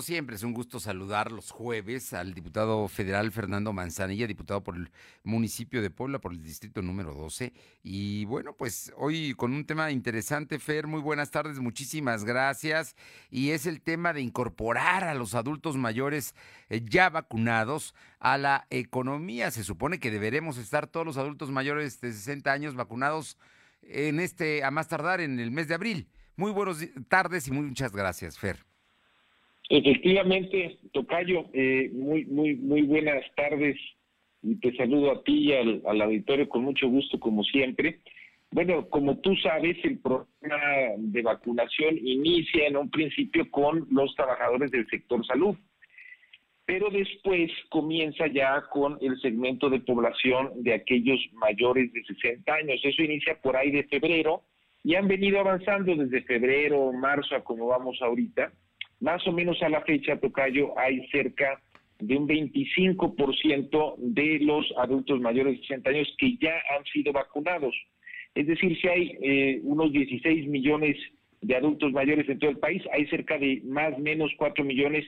Siempre es un gusto saludar los jueves al diputado federal Fernando Manzanilla, diputado por el municipio de Puebla, por el distrito número 12. Y bueno, pues hoy con un tema interesante, Fer, muy buenas tardes, muchísimas gracias. Y es el tema de incorporar a los adultos mayores eh, ya vacunados a la economía. Se supone que deberemos estar todos los adultos mayores de 60 años vacunados en este, a más tardar, en el mes de abril. Muy buenas tardes y muchas gracias, Fer. Efectivamente, Tocayo, eh, muy, muy, muy buenas tardes y te saludo a ti y al, auditorio con mucho gusto, como siempre. Bueno, como tú sabes, el programa de vacunación inicia en un principio con los trabajadores del sector salud, pero después comienza ya con el segmento de población de aquellos mayores de 60 años. Eso inicia por ahí de febrero y han venido avanzando desde febrero, marzo, a como vamos ahorita más o menos a la fecha, Tocayo, hay cerca de un 25% de los adultos mayores de 60 años que ya han sido vacunados. Es decir, si hay eh, unos 16 millones de adultos mayores en todo el país, hay cerca de más o menos 4 millones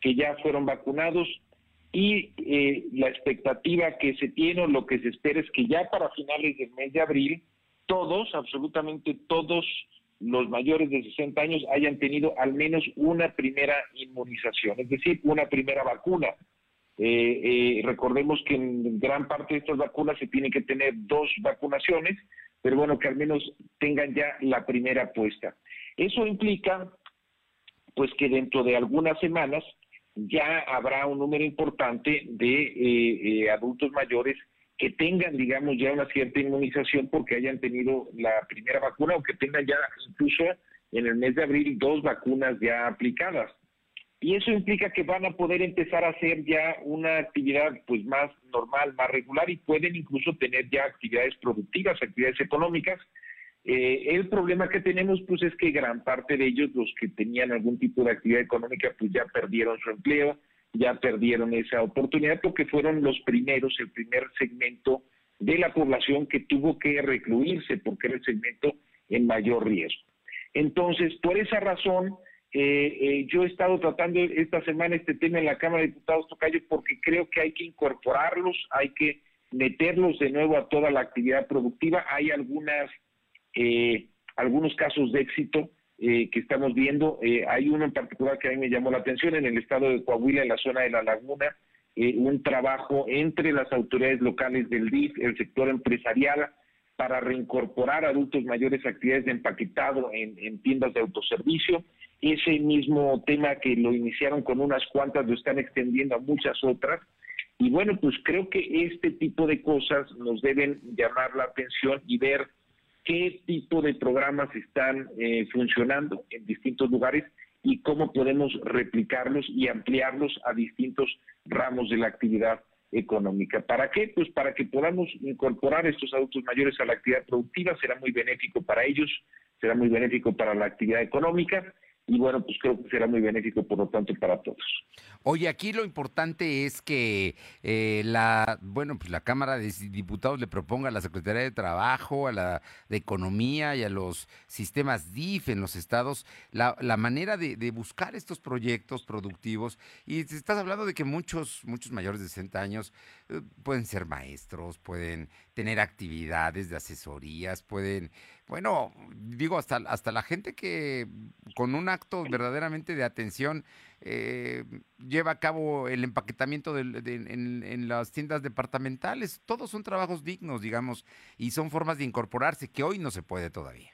que ya fueron vacunados y eh, la expectativa que se tiene o lo que se espera es que ya para finales del mes de abril, todos, absolutamente todos los mayores de 60 años hayan tenido al menos una primera inmunización, es decir, una primera vacuna. Eh, eh, recordemos que en gran parte de estas vacunas se tienen que tener dos vacunaciones, pero bueno, que al menos tengan ya la primera puesta. Eso implica, pues, que dentro de algunas semanas ya habrá un número importante de eh, adultos mayores que tengan, digamos, ya una cierta inmunización porque hayan tenido la primera vacuna o que tengan ya incluso en el mes de abril dos vacunas ya aplicadas. Y eso implica que van a poder empezar a hacer ya una actividad pues más normal, más regular y pueden incluso tener ya actividades productivas, actividades económicas. Eh, el problema que tenemos pues es que gran parte de ellos, los que tenían algún tipo de actividad económica, pues ya perdieron su empleo, ya perdieron esa oportunidad porque fueron los primeros, el primer segmento de la población que tuvo que recluirse porque era el segmento en mayor riesgo. Entonces, por esa razón, eh, eh, yo he estado tratando esta semana este tema en la Cámara de Diputados Tocayo porque creo que hay que incorporarlos, hay que meterlos de nuevo a toda la actividad productiva. Hay algunas, eh, algunos casos de éxito eh, que estamos viendo. Eh, hay uno en particular que a mí me llamó la atención en el estado de Coahuila, en la zona de la laguna, eh, un trabajo entre las autoridades locales del DIF, el sector empresarial, para reincorporar adultos mayores a actividades de empaquetado en, tiendas de autoservicio. Ese mismo tema que lo iniciaron con unas cuantas lo están extendiendo a muchas otras. Y bueno, pues creo que este tipo de cosas nos deben llamar la atención y ver qué tipo de programas están eh, funcionando en distintos lugares y cómo podemos replicarlos y ampliarlos a distintos ramos de la actividad económica. ¿Para qué? Pues para que podamos incorporar estos adultos mayores a la actividad productiva, será muy benéfico para ellos, será muy benéfico para la actividad económica y bueno, pues creo que será muy benéfico por lo tanto para todos. Oye, aquí lo importante es que eh, la, bueno, pues la Cámara de Diputados le proponga a la Secretaría de Trabajo, a la de Economía y a los sistemas DIF en los estados la, la manera de, de, buscar estos proyectos productivos. Y estás hablando de que muchos, muchos mayores de 60 años pueden ser maestros, pueden tener actividades de asesorías, pueden, bueno, digo, hasta, hasta la gente que con un acto verdaderamente de atención eh, lleva a cabo el empaquetamiento de, en, en, las tiendas departamentales. Todos son trabajos dignos, digamos, y son formas de incorporarse que hoy no se puede todavía.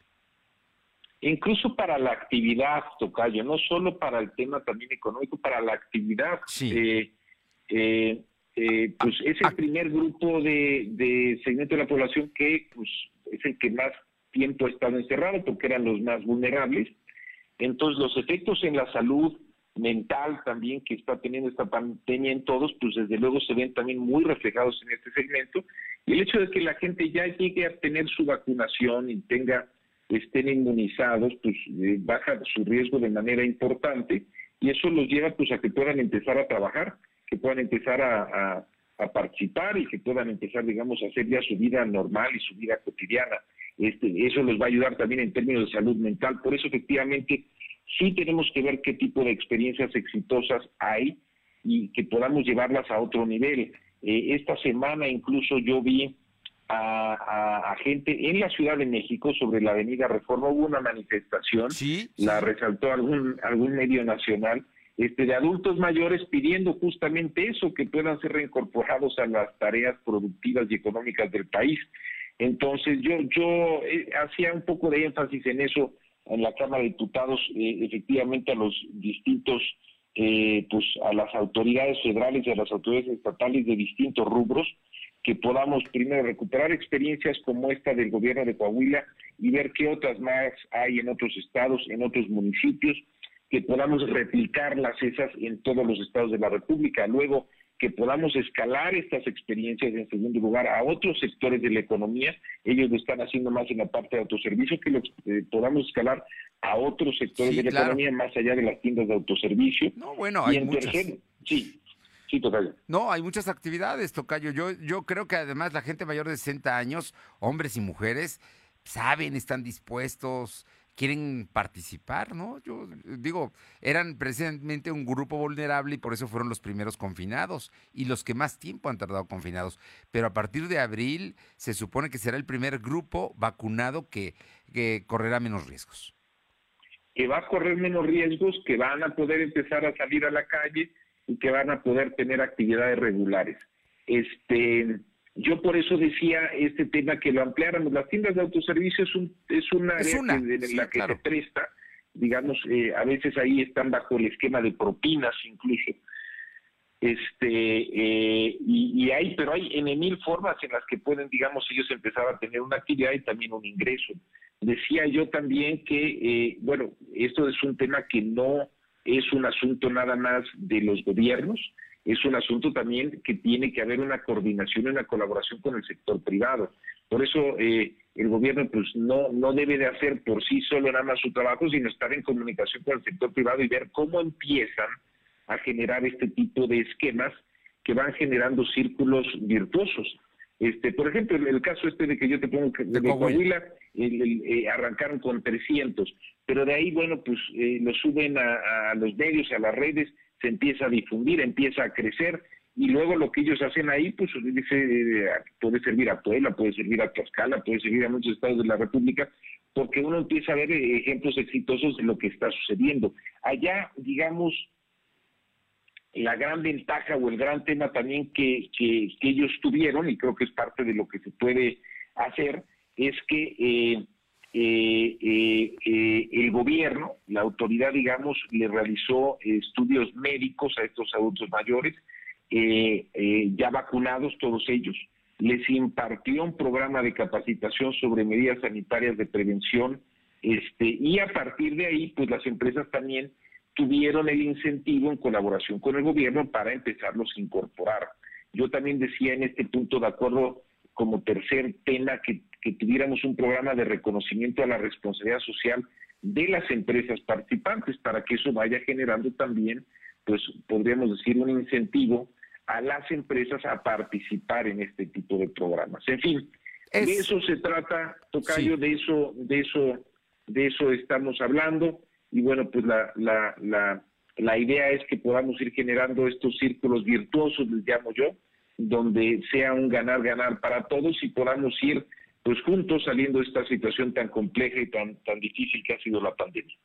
Incluso para la actividad, Tocayo, no solo para el tema también económico, para la actividad. Sí. Eh, eh, eh, pues es el primer grupo de, de, segmento de la población que pues, es el que más tiempo ha estado encerrado porque eran los más vulnerables. Entonces los efectos en la salud mental también que está teniendo esta pandemia en todos, pues desde luego se ven también muy reflejados en este segmento. Y el hecho de que la gente ya llegue a tener su vacunación y tenga, estén inmunizados, pues eh, baja su riesgo de manera importante y eso los lleva pues a que puedan empezar a trabajar que puedan empezar a, participar y que puedan empezar, digamos, a hacer ya su vida normal y su vida cotidiana. Este, eso les va a ayudar también en términos de salud mental. Por eso, efectivamente, sí tenemos que ver qué tipo de experiencias exitosas hay y que podamos llevarlas a otro nivel. Eh, esta semana incluso yo vi a, gente en la Ciudad de México sobre la Avenida Reforma, hubo una manifestación, la resaltó algún, algún medio nacional, este, de adultos mayores pidiendo justamente eso, que puedan ser reincorporados a las tareas productivas y económicas del país. Entonces yo, yo eh, hacía un poco de énfasis en eso en la Cámara de Diputados, eh, efectivamente a los distintos, eh, pues a las autoridades federales y a las autoridades estatales de distintos rubros, que podamos primero recuperar experiencias como esta del gobierno de Coahuila y ver qué otras más hay en otros estados, en otros municipios, que podamos replicarlas esas en todos los estados de la República. Luego, que podamos escalar estas experiencias en segundo lugar a otros sectores de la economía. Ellos lo están haciendo más en la parte de autoservicio, que lo eh, podamos escalar a otros sectores de la economía más allá de las tiendas de autoservicio. No, bueno, hay muchas. sí, sí, Tocayo. No, hay muchas actividades, Tocayo. Yo, yo creo que además la gente mayor de 60 años, hombres y mujeres, saben, están dispuestos, quieren participar, ¿no? Yo digo, eran precisamente un grupo vulnerable y por eso fueron los primeros confinados y los que más tiempo han tardado confinados. Pero a partir de abril se supone que será el primer grupo vacunado que, que correrá menos riesgos. Que va a correr menos riesgos, que van a poder empezar a salir a la calle y que van a poder tener actividades regulares. Este, yo por eso decía este tema que lo ampliáramos. Las tiendas de autoservicio es, un, es una área en la que se presta, digamos, eh, a veces ahí están bajo el esquema de propinas incluso. Este, eh, y, hay, pero hay en mil formas en las que pueden, digamos, ellos empezar a tener una actividad y también un ingreso. Decía yo también que, eh, bueno, esto es un tema que no es un asunto nada más de los gobiernos, es un asunto también que tiene que haber una coordinación y una colaboración con el sector privado. Por eso eh, el gobierno pues no, no debe de hacer por sí solo nada más su trabajo, sino estar en comunicación con el sector privado y ver cómo empiezan a generar este tipo de esquemas que van generando círculos virtuosos. Este, por ejemplo, el, el caso este de que yo te pongo de, Coahuila, eh, arrancaron con 300, pero de ahí, bueno, pues eh, lo suben a, a los medios, a las redes, se empieza a difundir, empieza a crecer y luego lo que ellos hacen ahí, pues dice, puede servir a Puebla, puede servir a Tlaxcala, puede servir a muchos estados de la República, porque uno empieza a ver ejemplos exitosos de lo que está sucediendo. Allá, digamos, la gran ventaja o el gran tema también que, que, ellos tuvieron, y creo que es parte de lo que se puede hacer, es que eh, eh, eh, eh, el gobierno, la autoridad, digamos, le realizó estudios médicos a estos adultos mayores, ya vacunados todos ellos, les impartió un programa de capacitación sobre medidas sanitarias de prevención, este, y a partir de ahí, pues las empresas también tuvieron el incentivo en colaboración con el gobierno para empezarlos a incorporar. Yo también decía en este punto, de acuerdo como tercer tema que, tuviéramos un programa de reconocimiento a la responsabilidad social de las empresas participantes para que eso vaya generando también, pues podríamos decir, un incentivo a las empresas a participar en este tipo de programas. En fin, de eso se trata, Tocayo, de eso, de eso, de eso estamos hablando y bueno, pues la, la, la, la idea es que podamos ir generando estos círculos virtuosos, les llamo yo, donde sea un ganar-ganar para todos y podamos ir pues juntos saliendo de esta situación tan compleja y tan, tan difícil que ha sido la pandemia.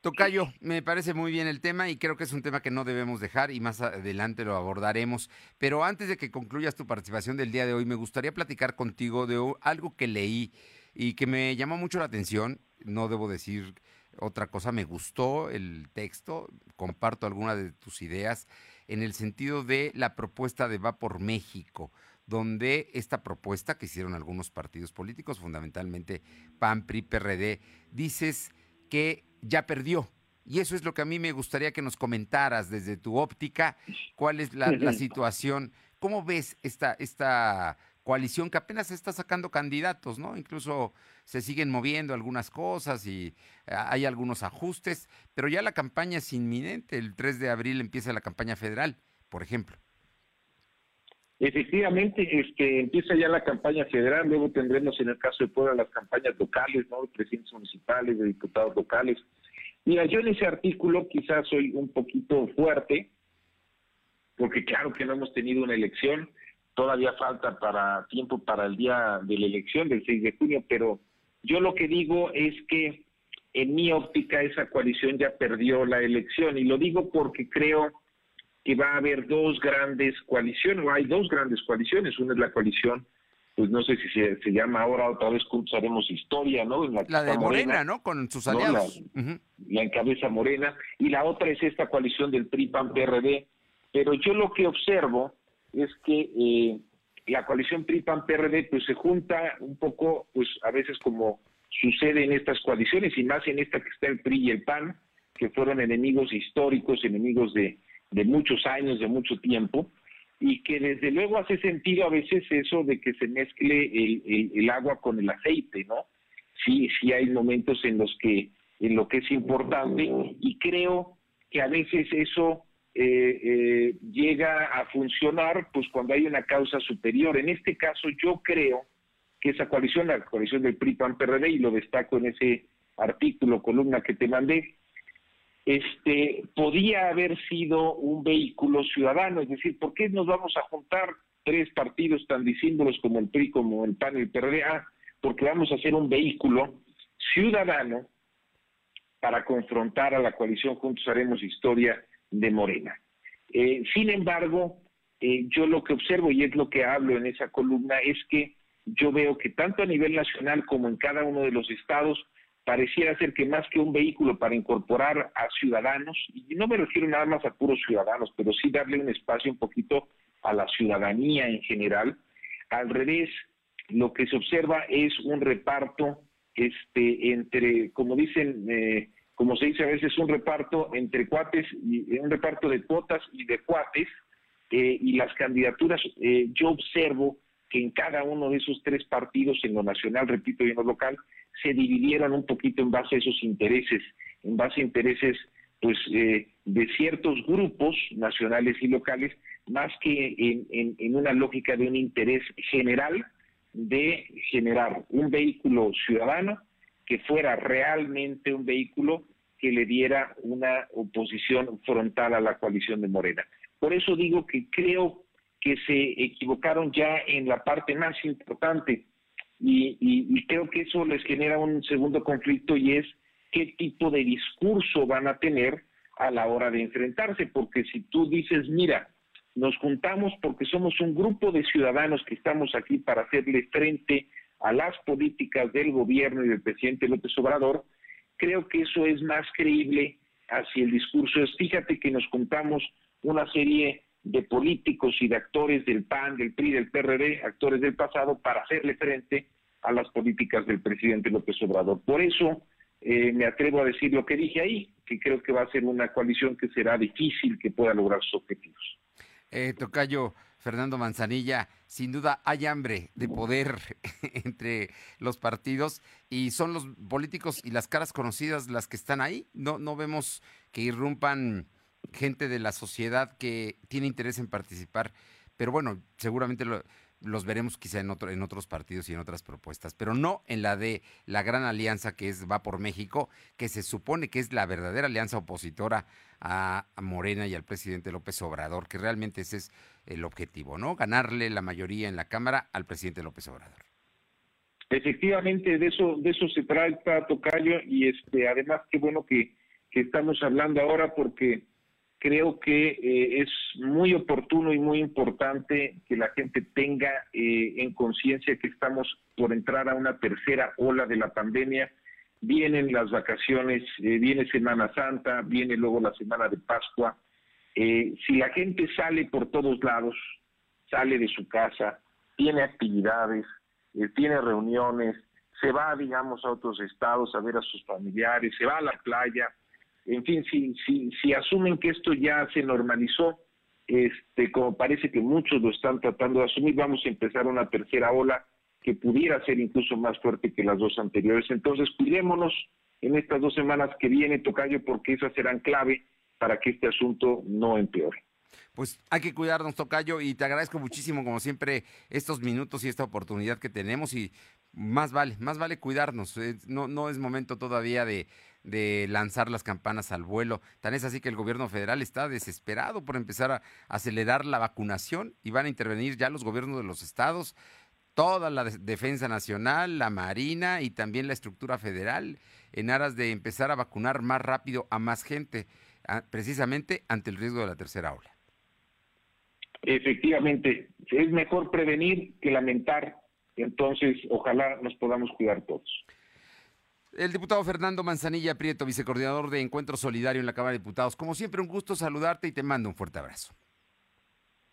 Tocayo, me parece muy bien el tema y creo que es un tema que no debemos dejar y más adelante lo abordaremos. Pero antes de que concluyas tu participación del día de hoy, me gustaría platicar contigo de algo que leí y que me llamó mucho la atención. No debo decir otra cosa, me gustó el texto, comparto algunas de tus ideas en el sentido de la propuesta de Va por México, donde esta propuesta que hicieron algunos partidos políticos, fundamentalmente PAN, PRI, PRD, dices que ya perdió. Y eso es lo que a mí me gustaría que nos comentaras desde tu óptica, cuál es la, la situación, cómo ves esta, esta coalición que apenas está sacando candidatos, ¿no? Incluso se siguen moviendo algunas cosas y eh, hay algunos ajustes, pero ya la campaña es inminente. El 3 de abril empieza la campaña federal, por ejemplo. Efectivamente, este, empieza ya la campaña federal, luego tendremos en el caso de Puebla las campañas locales, ¿no? De presidentes municipales, de diputados locales. Mira, yo en ese artículo quizás soy un poquito fuerte, porque claro que no hemos tenido una elección, todavía falta para tiempo para el día de la elección del 6 de junio, pero yo lo que digo es que en mi óptica esa coalición ya perdió la elección y lo digo porque creo que va a haber dos grandes coaliciones, o hay dos grandes coaliciones, una es la coalición pues no sé si se, llama ahora otra vez juntos haremos historia, ¿no? la, de Morena, ¿no? Con sus aliados. La, encabeza Morena y la otra es esta coalición del PRI PAN PRD, pero yo lo que observo es que eh, la coalición PRI PAN PRD pues se junta un poco pues a veces como sucede en estas coaliciones y más en esta que está el PRI y el PAN, que fueron enemigos históricos, enemigos de, de muchos años, de mucho tiempo y que desde luego hace sentido a veces eso de que se mezcle el, agua con el aceite, ¿no? Sí, sí hay momentos en los que en lo que es importante y creo que a veces eso eh, eh, llega a funcionar pues cuando hay una causa superior. En este caso yo creo que esa coalición, la coalición del PRI-PAN-PRD, y lo destaco en ese artículo, columna que te mandé, este, podía haber sido un vehículo ciudadano, es decir, ¿por qué nos vamos a juntar tres partidos tan disímbolos como el PRI, como el PAN y el PRD? Ah, porque vamos a hacer un vehículo ciudadano para confrontar a la coalición Juntos Haremos Historia de Morena. Eh, sin embargo, eh, yo lo que observo y es lo que hablo en esa columna es que yo veo que tanto a nivel nacional como en cada uno de los estados pareciera ser que más que un vehículo para incorporar a ciudadanos, y no me refiero nada más a puros ciudadanos, pero sí darle un espacio un poquito a la ciudadanía en general, al revés, lo que se observa es un reparto este entre, como dicen, eh, como se dice a veces, un reparto entre cuates, y un reparto de cuotas y de cuates, eh, y las candidaturas, eh, yo observo que en cada uno de esos tres partidos, en lo nacional, repito, y en lo local, se dividieron un poquito en base a esos intereses, en base a intereses pues eh, de ciertos grupos nacionales y locales, más que en, en una lógica de un interés general de generar un vehículo ciudadano que fuera realmente un vehículo que le diera una oposición frontal a la coalición de Morena. Por eso digo que creo que se equivocaron ya en la parte más importante, y, creo que eso les genera un segundo conflicto y es qué tipo de discurso van a tener a la hora de enfrentarse, porque si tú dices, mira, nos juntamos porque somos un grupo de ciudadanos que estamos aquí para hacerle frente a las políticas del gobierno y del presidente López Obrador, creo que eso es más creíble hacia el discurso. Es fíjate que nos juntamos una serie de políticos y de actores del PAN, del PRI, del PRD, actores del pasado, para hacerle frente a las políticas del presidente López Obrador. Por eso eh, me atrevo a decir lo que dije ahí, que creo que va a ser una coalición que será difícil que pueda lograr sus objetivos. Eh, tocayo Fernando Manzanilla, sin duda hay hambre de poder entre los partidos y son los políticos y las caras conocidas las que están ahí. No, no vemos que irrumpan gente de la sociedad que tiene interés en participar, pero bueno, seguramente los veremos quizá en, otro, en otros partidos y en otras propuestas, pero no en la de la gran alianza que es Va por México, que se supone que es la verdadera alianza opositora a, Morena y al presidente López Obrador, que realmente ese es el objetivo, ¿no? Ganarle la mayoría en la Cámara al presidente López Obrador. Efectivamente, de eso, de eso se trata, Tocayo, y este, además qué bueno que, que estamos hablando ahora porque creo que eh, es muy oportuno y muy importante que la gente tenga eh, en conciencia que estamos por entrar a una tercera ola de la pandemia. Vienen las vacaciones, eh, viene Semana Santa, viene luego la Semana de Pascua. si la gente sale por todos lados, sale de su casa, tiene actividades, tiene reuniones, se va, digamos, a otros estados a ver a sus familiares, se va a la playa, en fin, si, si, si asumen que esto ya se normalizó, este, como parece que muchos lo están tratando de asumir, vamos a empezar una tercera ola que pudiera ser incluso más fuerte que las dos anteriores. Entonces, cuidémonos en estas dos semanas que viene, Tocayo, porque esas serán clave para que este asunto no empeore. Pues hay que cuidarnos, Tocayo, y te agradezco muchísimo, como siempre, estos minutos y esta oportunidad que tenemos y más vale, más vale cuidarnos. No, no es momento todavía de, de lanzar las campanas al vuelo. Tan es así que el gobierno federal está desesperado por empezar a acelerar la vacunación y van a intervenir ya los gobiernos de los estados, toda la defensa nacional, la marina y también la estructura federal en aras de empezar a vacunar más rápido a más gente, precisamente ante el riesgo de la tercera ola. Efectivamente, es mejor prevenir que lamentar. Entonces, ojalá nos podamos cuidar todos. El diputado Fernando Manzanilla Prieto, vicecoordinador de Encuentro Solidario en la Cámara de Diputados. Como siempre, un gusto saludarte y te mando un fuerte abrazo.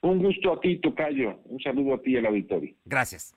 Un gusto a ti, Tocayo. Un saludo a ti y al auditorio. Gracias.